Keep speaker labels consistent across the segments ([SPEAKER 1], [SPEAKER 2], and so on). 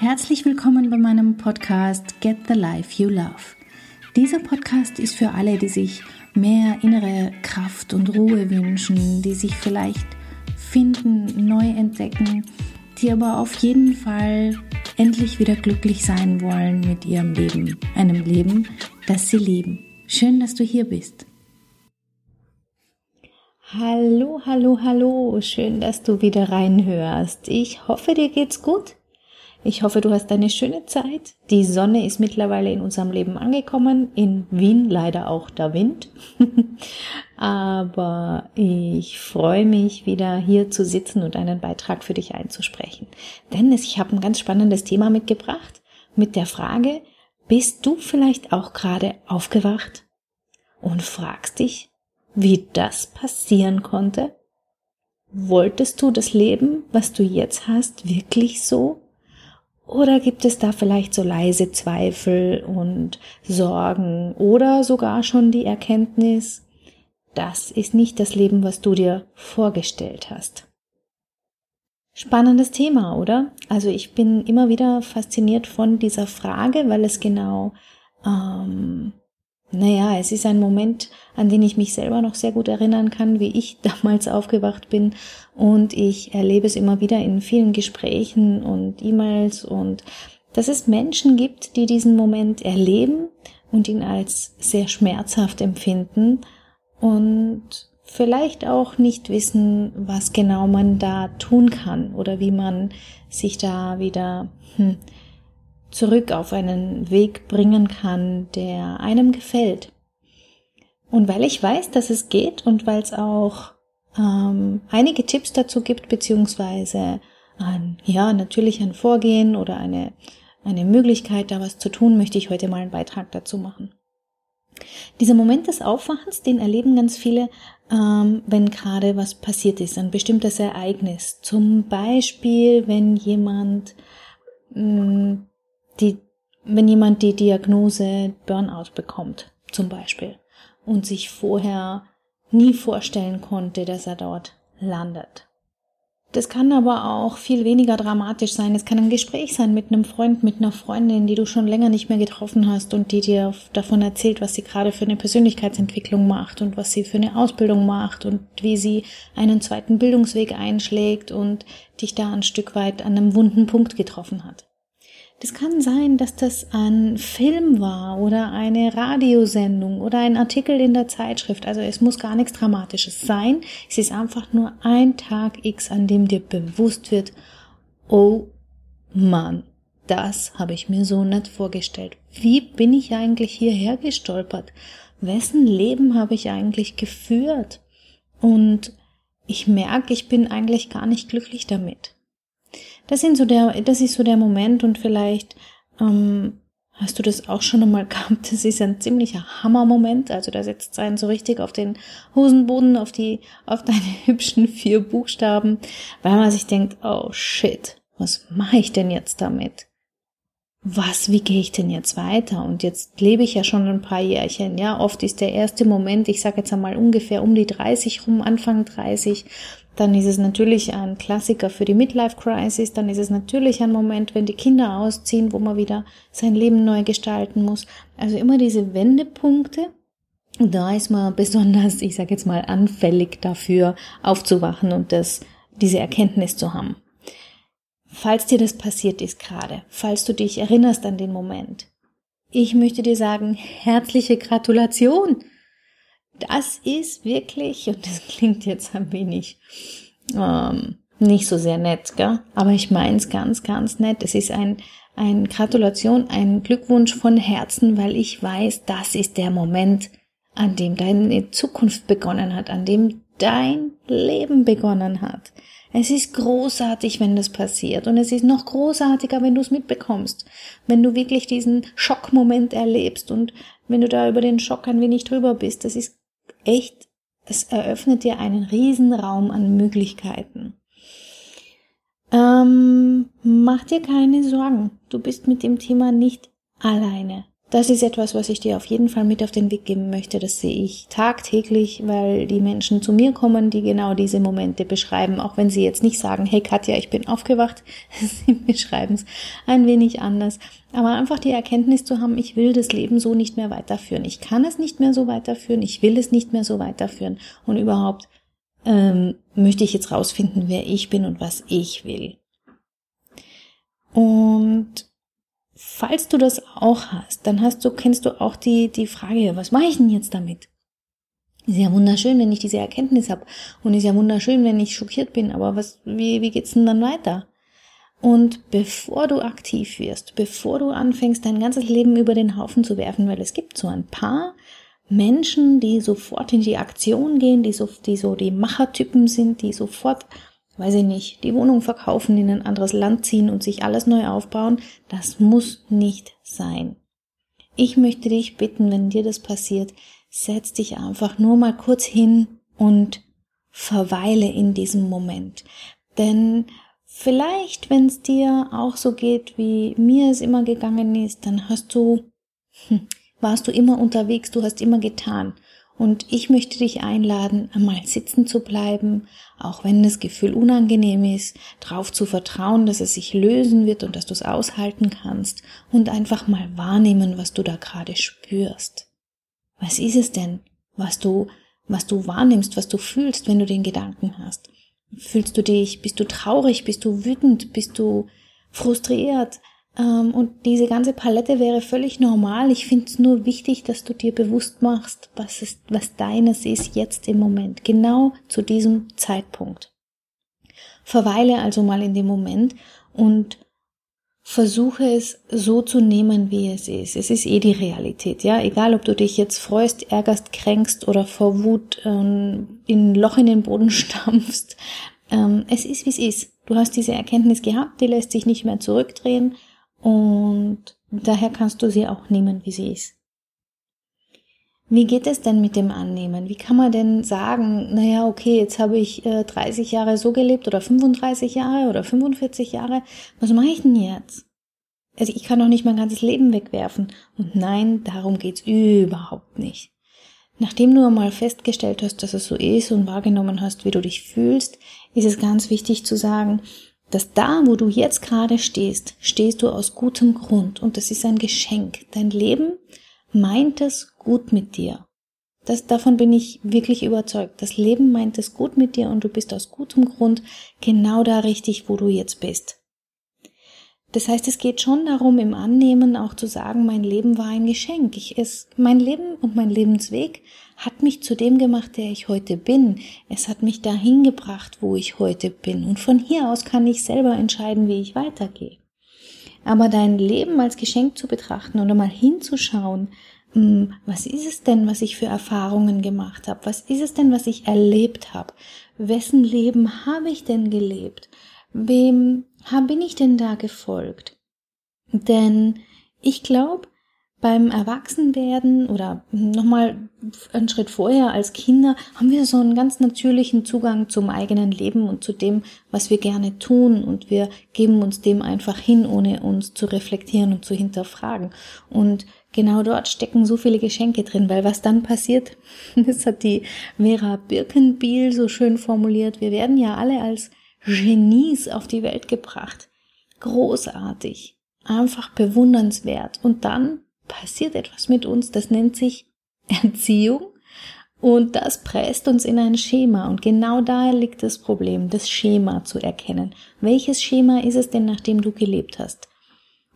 [SPEAKER 1] Herzlich willkommen bei meinem Podcast Get the Life You Love. Dieser Podcast ist für alle, die sich mehr innere Kraft und Ruhe wünschen, die sich vielleicht finden, neu entdecken, die aber auf jeden Fall endlich wieder glücklich sein wollen mit ihrem Leben, einem Leben, das sie lieben. Schön, dass du hier bist. Hallo, hallo, hallo, schön, dass du wieder reinhörst. Ich hoffe, dir geht's gut. Ich hoffe, du hast eine schöne Zeit. Die Sonne ist mittlerweile in unserem Leben angekommen. In Wien leider auch der Wind. Aber ich freue mich, wieder hier zu sitzen und einen Beitrag für dich einzusprechen. Denn ich habe ein ganz spannendes Thema mitgebracht mit der Frage, bist du vielleicht auch gerade aufgewacht und fragst dich, wie das passieren konnte? Wolltest du das Leben, was du jetzt hast, wirklich so? Oder gibt es da vielleicht so leise Zweifel und Sorgen oder sogar schon die Erkenntnis, das ist nicht das Leben, was du dir vorgestellt hast? Spannendes Thema, oder? Also ich bin immer wieder fasziniert von dieser Frage, weil es genau ähm, naja, es ist ein Moment, an den ich mich selber noch sehr gut erinnern kann, wie ich damals aufgewacht bin. Und ich erlebe es immer wieder in vielen Gesprächen und E-Mails und dass es Menschen gibt, die diesen Moment erleben und ihn als sehr schmerzhaft empfinden und vielleicht auch nicht wissen, was genau man da tun kann oder wie man sich da wieder hm, zurück auf einen Weg bringen kann, der einem gefällt. Und weil ich weiß, dass es geht und weil es auch ähm, einige Tipps dazu gibt, beziehungsweise ein, ja, natürlich ein Vorgehen oder eine, eine Möglichkeit, da was zu tun, möchte ich heute mal einen Beitrag dazu machen. Dieser Moment des Aufwachens, den erleben ganz viele, ähm, wenn gerade was passiert ist, ein bestimmtes Ereignis. Zum Beispiel, wenn jemand mh, mm, die, wenn jemand die Diagnose Burnout bekommt, zum Beispiel, und sich vorher nie vorstellen konnte, dass er dort landet. Das kann aber auch viel weniger dramatisch sein. Es kann ein Gespräch sein mit einem Freund, mit einer Freundin, die du schon länger nicht mehr getroffen hast und die dir davon erzählt, was sie gerade für eine Persönlichkeitsentwicklung macht und was sie für eine Ausbildung macht und wie sie einen zweiten Bildungsweg einschlägt und dich da ein Stück weit an einem wunden Punkt getroffen hat. Das kann sein, dass das ein Film war oder eine Radiosendung oder ein Artikel in der Zeitschrift. Also es muss gar nichts Dramatisches sein. Es ist einfach nur ein Tag X, an dem dir bewusst wird, oh Mann, das habe ich mir so nicht vorgestellt. Wie bin ich eigentlich hierher gestolpert? Wessen Leben habe ich eigentlich geführt? Und ich merke, ich bin eigentlich gar nicht glücklich damit. Das sind so der, das ist so der Moment und vielleicht ähm, hast du das auch schon einmal gehabt. Das ist ein ziemlicher Hammermoment. Also da setzt einen so richtig auf den Hosenboden, auf die, auf deine hübschen vier Buchstaben, weil man sich denkt, oh shit, was mache ich denn jetzt damit? was, wie gehe ich denn jetzt weiter? Und jetzt lebe ich ja schon ein paar Jährchen. Ja, oft ist der erste Moment, ich sage jetzt einmal ungefähr um die 30 rum, Anfang 30, dann ist es natürlich ein Klassiker für die Midlife Crisis. Dann ist es natürlich ein Moment, wenn die Kinder ausziehen, wo man wieder sein Leben neu gestalten muss. Also immer diese Wendepunkte. Und da ist man besonders, ich sage jetzt mal, anfällig dafür, aufzuwachen und das, diese Erkenntnis zu haben. Falls dir das passiert ist gerade, falls du dich erinnerst an den Moment, ich möchte dir sagen, herzliche Gratulation das ist wirklich, und das klingt jetzt ein wenig ähm, nicht so sehr nett, gell? aber ich meine es ganz, ganz nett. Es ist ein, ein Gratulation, ein Glückwunsch von Herzen, weil ich weiß, das ist der Moment, an dem deine Zukunft begonnen hat, an dem dein Leben begonnen hat. Es ist großartig, wenn das passiert und es ist noch großartiger, wenn du es mitbekommst, wenn du wirklich diesen Schockmoment erlebst und wenn du da über den Schock ein wenig drüber bist. Das ist echt, es eröffnet dir einen riesen Raum an Möglichkeiten. Ähm, mach dir keine Sorgen. Du bist mit dem Thema nicht alleine. Das ist etwas, was ich dir auf jeden Fall mit auf den Weg geben möchte. Das sehe ich tagtäglich, weil die Menschen zu mir kommen, die genau diese Momente beschreiben, auch wenn sie jetzt nicht sagen, hey Katja, ich bin aufgewacht. sie beschreiben es ein wenig anders. Aber einfach die Erkenntnis zu haben, ich will das Leben so nicht mehr weiterführen. Ich kann es nicht mehr so weiterführen. Ich will es nicht mehr so weiterführen. Und überhaupt ähm, möchte ich jetzt rausfinden, wer ich bin und was ich will. Und falls du das auch hast, dann hast du, kennst du auch die, die Frage, was mache ich denn jetzt damit? Ist ja wunderschön, wenn ich diese Erkenntnis habe. Und ist ja wunderschön, wenn ich schockiert bin. Aber was, wie, wie geht's denn dann weiter? Und bevor du aktiv wirst, bevor du anfängst, dein ganzes Leben über den Haufen zu werfen, weil es gibt so ein paar Menschen, die sofort in die Aktion gehen, die so, die so die Machertypen sind, die sofort weiß ich nicht, die Wohnung verkaufen, in ein anderes Land ziehen und sich alles neu aufbauen, das muss nicht sein. Ich möchte dich bitten, wenn dir das passiert, setz dich einfach nur mal kurz hin und verweile in diesem Moment. Denn vielleicht, wenn es dir auch so geht, wie mir es immer gegangen ist, dann hast du, hm, warst du immer unterwegs, du hast immer getan. Und ich möchte dich einladen, einmal sitzen zu bleiben, auch wenn das Gefühl unangenehm ist, darauf zu vertrauen, dass es sich lösen wird und dass du es aushalten kannst und einfach mal wahrnehmen, was du da gerade spürst. Was ist es denn, was du, was du wahrnimmst, was du fühlst, wenn du den Gedanken hast? Fühlst du dich, bist du traurig, bist du wütend, bist du frustriert? Ähm, und diese ganze Palette wäre völlig normal. Ich finde es nur wichtig, dass du dir bewusst machst, was, ist, was deines ist jetzt im Moment, genau zu diesem Zeitpunkt. Verweile also mal in dem Moment und versuche es so zu nehmen, wie es ist. Es ist eh die Realität, ja. Egal, ob du dich jetzt freust, ärgerst, kränkst oder vor Wut ähm, in ein Loch in den Boden stampfst. Ähm, es ist, wie es ist. Du hast diese Erkenntnis gehabt, die lässt sich nicht mehr zurückdrehen und daher kannst du sie auch nehmen, wie sie ist. Wie geht es denn mit dem Annehmen? Wie kann man denn sagen, naja, okay, jetzt habe ich äh, 30 Jahre so gelebt oder 35 Jahre oder 45 Jahre, was mache ich denn jetzt? Also ich kann doch nicht mein ganzes Leben wegwerfen. Und nein, darum geht's überhaupt nicht. Nachdem du einmal festgestellt hast, dass es so ist und wahrgenommen hast, wie du dich fühlst, ist es ganz wichtig zu sagen, dass da, wo du jetzt gerade stehst, stehst du aus gutem Grund und das ist ein Geschenk. Dein Leben meint es gut mit dir. Das, davon bin ich wirklich überzeugt. Das Leben meint es gut mit dir und du bist aus gutem Grund genau da richtig, wo du jetzt bist. Das heißt, es geht schon darum, im Annehmen auch zu sagen, mein Leben war ein Geschenk. Ich, es, mein Leben und mein Lebensweg hat mich zu dem gemacht, der ich heute bin. Es hat mich dahin gebracht, wo ich heute bin. Und von hier aus kann ich selber entscheiden, wie ich weitergehe. Aber dein Leben als Geschenk zu betrachten oder mal hinzuschauen, hm, was ist es denn, was ich für Erfahrungen gemacht habe? Was ist es denn, was ich erlebt habe? Wessen Leben habe ich denn gelebt? Wem bin ich denn da gefolgt? Denn ich glaube, beim Erwachsenwerden oder nochmal einen Schritt vorher als Kinder haben wir so einen ganz natürlichen Zugang zum eigenen Leben und zu dem, was wir gerne tun und wir geben uns dem einfach hin, ohne uns zu reflektieren und zu hinterfragen. Und genau dort stecken so viele Geschenke drin, weil was dann passiert, das hat die Vera Birkenbiel so schön formuliert, wir werden ja alle als Genies auf die Welt gebracht. Großartig, einfach bewundernswert. Und dann passiert etwas mit uns, das nennt sich Erziehung und das presst uns in ein Schema. Und genau da liegt das Problem, das Schema zu erkennen. Welches Schema ist es denn, nachdem du gelebt hast?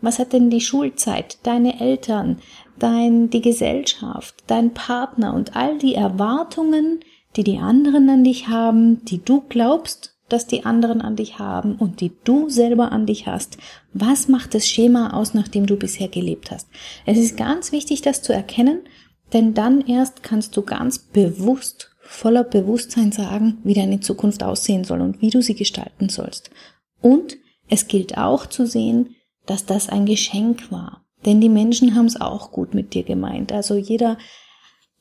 [SPEAKER 1] Was hat denn die Schulzeit, deine Eltern, dein, die Gesellschaft, dein Partner und all die Erwartungen, die die anderen an dich haben, die du glaubst, das die anderen an dich haben und die du selber an dich hast. Was macht das Schema aus, nachdem du bisher gelebt hast? Es ist ganz wichtig, das zu erkennen, denn dann erst kannst du ganz bewusst, voller Bewusstsein sagen, wie deine Zukunft aussehen soll und wie du sie gestalten sollst. Und es gilt auch zu sehen, dass das ein Geschenk war. Denn die Menschen haben es auch gut mit dir gemeint. Also jeder,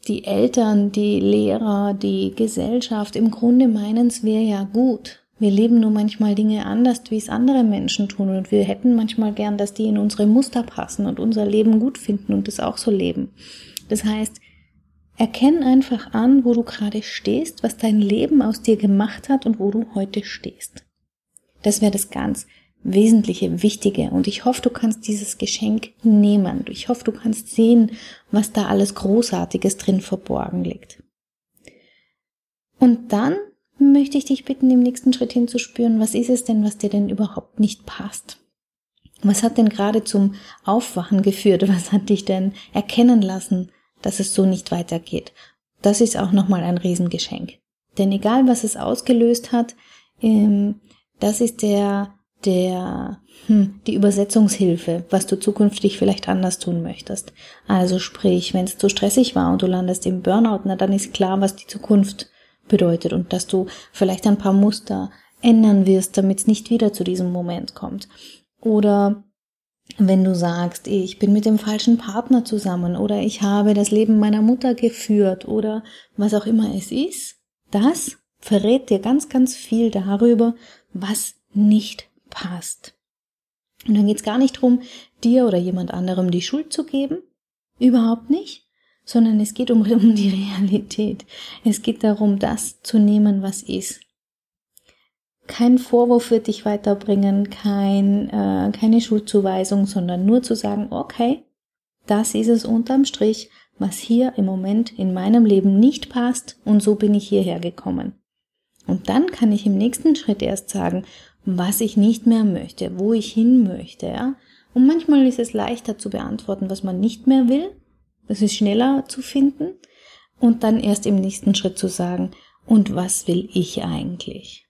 [SPEAKER 1] die Eltern, die Lehrer, die Gesellschaft, im Grunde meinen es wäre ja gut. Wir leben nur manchmal Dinge anders, wie es andere Menschen tun und wir hätten manchmal gern, dass die in unsere Muster passen und unser Leben gut finden und es auch so leben. Das heißt, erkenn einfach an, wo du gerade stehst, was dein Leben aus dir gemacht hat und wo du heute stehst. Das wäre das ganz Wesentliche, Wichtige. Und ich hoffe, du kannst dieses Geschenk nehmen. Ich hoffe, du kannst sehen, was da alles Großartiges drin verborgen liegt. Und dann möchte ich dich bitten, im nächsten Schritt hinzuspüren, was ist es denn, was dir denn überhaupt nicht passt? Was hat denn gerade zum Aufwachen geführt? Was hat dich denn erkennen lassen, dass es so nicht weitergeht? Das ist auch nochmal ein Riesengeschenk. Denn egal, was es ausgelöst hat, ähm, das ist der, der, hm, die Übersetzungshilfe, was du zukünftig vielleicht anders tun möchtest. Also sprich, wenn es zu stressig war und du landest im Burnout, na dann ist klar, was die Zukunft bedeutet und dass du vielleicht ein paar Muster ändern wirst, damit es nicht wieder zu diesem Moment kommt. Oder wenn du sagst, ich bin mit dem falschen Partner zusammen oder ich habe das Leben meiner Mutter geführt oder was auch immer es ist, das verrät dir ganz, ganz viel darüber, was nicht passt. Und dann geht es gar nicht darum, dir oder jemand anderem die Schuld zu geben, überhaupt nicht, sondern es geht um, um die Realität. Es geht darum, das zu nehmen, was ist. Kein Vorwurf wird dich weiterbringen, kein, äh, keine Schuldzuweisung, sondern nur zu sagen, okay, das ist es unterm Strich, was hier im Moment in meinem Leben nicht passt und so bin ich hierher gekommen. Und dann kann ich im nächsten Schritt erst sagen, was ich nicht mehr möchte, wo ich hin möchte, ja. Und manchmal ist es leichter zu beantworten, was man nicht mehr will, es ist schneller zu finden und dann erst im nächsten Schritt zu sagen, und was will ich eigentlich?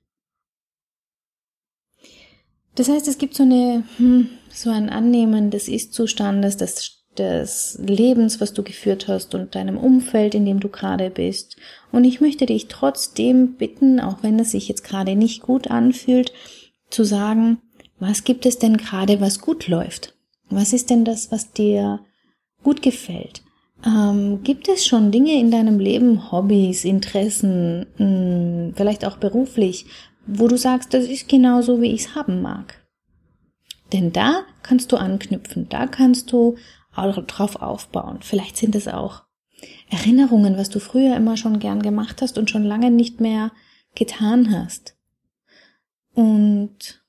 [SPEAKER 1] Das heißt, es gibt so eine, hm, so ein Annehmen des Ist-Zustandes, des, des Lebens, was du geführt hast und deinem Umfeld, in dem du gerade bist. Und ich möchte dich trotzdem bitten, auch wenn es sich jetzt gerade nicht gut anfühlt, zu sagen, was gibt es denn gerade, was gut läuft? Was ist denn das, was dir gut gefällt? Ähm, gibt es schon Dinge in deinem Leben, Hobbys, Interessen, mh, hm, vielleicht auch beruflich, wo du sagst, das ist genau so, wie ich es haben mag? Denn da kannst du anknüpfen, da kannst du auch drauf aufbauen. Vielleicht sind es auch Erinnerungen, was du früher immer schon gern gemacht hast und schon lange nicht mehr getan hast. Und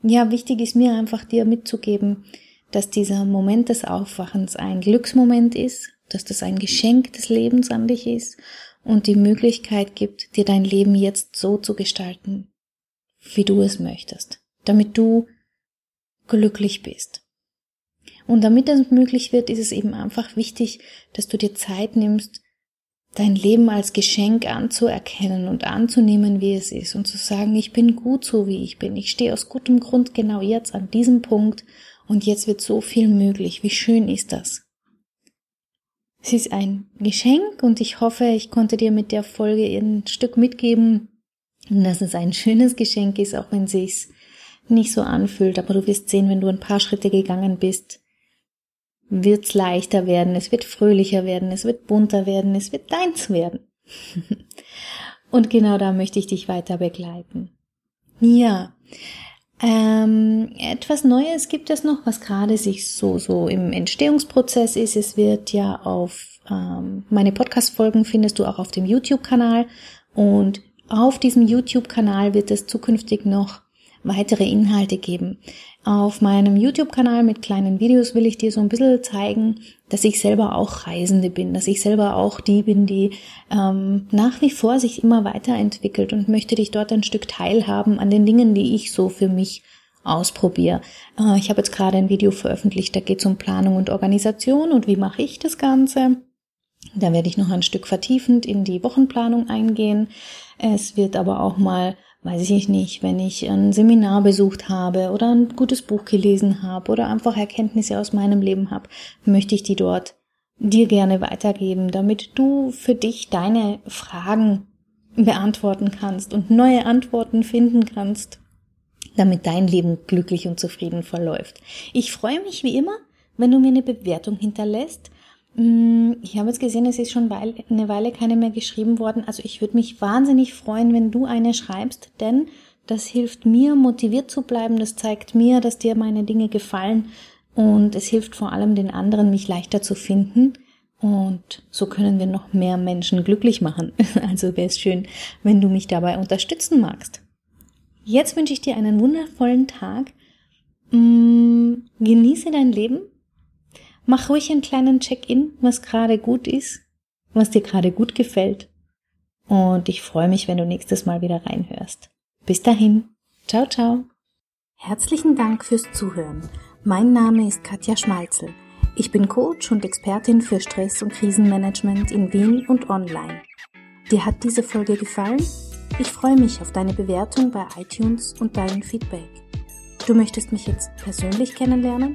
[SPEAKER 1] ja, wichtig ist mir einfach dir mitzugeben, dass dieser Moment des Aufwachens ein Glücksmoment ist, dass das ein Geschenk des Lebens an dich ist und die Möglichkeit gibt, dir dein Leben jetzt so zu gestalten, wie du es möchtest, damit du glücklich bist. Und damit das möglich wird, ist es eben einfach wichtig, dass du dir Zeit nimmst, dein Leben als Geschenk anzuerkennen und anzunehmen, wie es ist und zu sagen, ich bin gut so, wie ich bin. Ich stehe aus gutem Grund genau jetzt an diesem Punkt und jetzt wird so viel möglich. Wie schön ist das? Es ist ein Geschenk und ich hoffe, ich konnte dir mit der Folge ein Stück mitgeben, dass es ein schönes Geschenk ist, auch wenn es sich nicht so anfühlt. Aber du wirst sehen, wenn du ein paar Schritte gegangen bist, wird es leichter werden, es wird fröhlicher werden, es wird bunter werden, es wird deins werden. und genau da möchte ich dich weiter begleiten. Ja, ähm, etwas Neues gibt es noch, was gerade sich so, so im Entstehungsprozess ist. Es wird ja auf ähm, meine Podcast-Folgen findest du auch auf dem YouTube-Kanal und auf diesem YouTube-Kanal wird es zukünftig noch weitere Inhalte geben. Auf meinem YouTube-Kanal mit kleinen Videos will ich dir so ein bisschen zeigen, dass ich selber auch Reisende bin, dass ich selber auch die bin, die ähm, nach wie vor sich immer weiterentwickelt und möchte dich dort ein Stück teilhaben an den Dingen, die ich so für mich ausprobiere. Äh, ich habe jetzt gerade ein Video veröffentlicht, da geht es um Planung und Organisation und wie mache ich das Ganze. Da werde ich noch ein Stück vertiefend in die Wochenplanung eingehen. Es wird aber auch mal weiß ich nicht, wenn ich ein Seminar besucht habe oder ein gutes Buch gelesen habe oder einfach Erkenntnisse aus meinem Leben habe, möchte ich die dort dir gerne weitergeben, damit du für dich deine Fragen beantworten kannst und neue Antworten finden kannst, damit dein Leben glücklich und zufrieden verläuft. Ich freue mich wie immer, wenn du mir eine Bewertung hinterlässt ich habe jetzt gesehen, es ist schon eine Weile keine mehr geschrieben worden. Also ich würde mich wahnsinnig freuen, wenn du eine schreibst, denn das hilft mir, motiviert zu bleiben. Das zeigt mir, dass dir meine Dinge gefallen. Und es hilft vor allem den anderen, mich leichter zu finden. Und so können wir noch mehr Menschen glücklich machen. Also wäre es schön, wenn du mich dabei unterstützen magst. Jetzt wünsche ich dir einen wundervollen Tag. Mm, genieße dein Leben. Mach ruhig einen kleinen Check-in, was gerade gut ist, was dir gerade gut gefällt. Und ich freue mich, wenn du nächstes Mal wieder reinhörst. Bis dahin. Ciao, ciao. Herzlichen Dank fürs Zuhören. Mein Name ist Katja Schmalzel. Ich bin Coach und Expertin für Stress- und Krisenmanagement in Wien und online. Dir hat diese Folge gefallen? Ich freue mich auf deine Bewertung bei iTunes und dein Feedback. Du möchtest mich jetzt persönlich kennenlernen?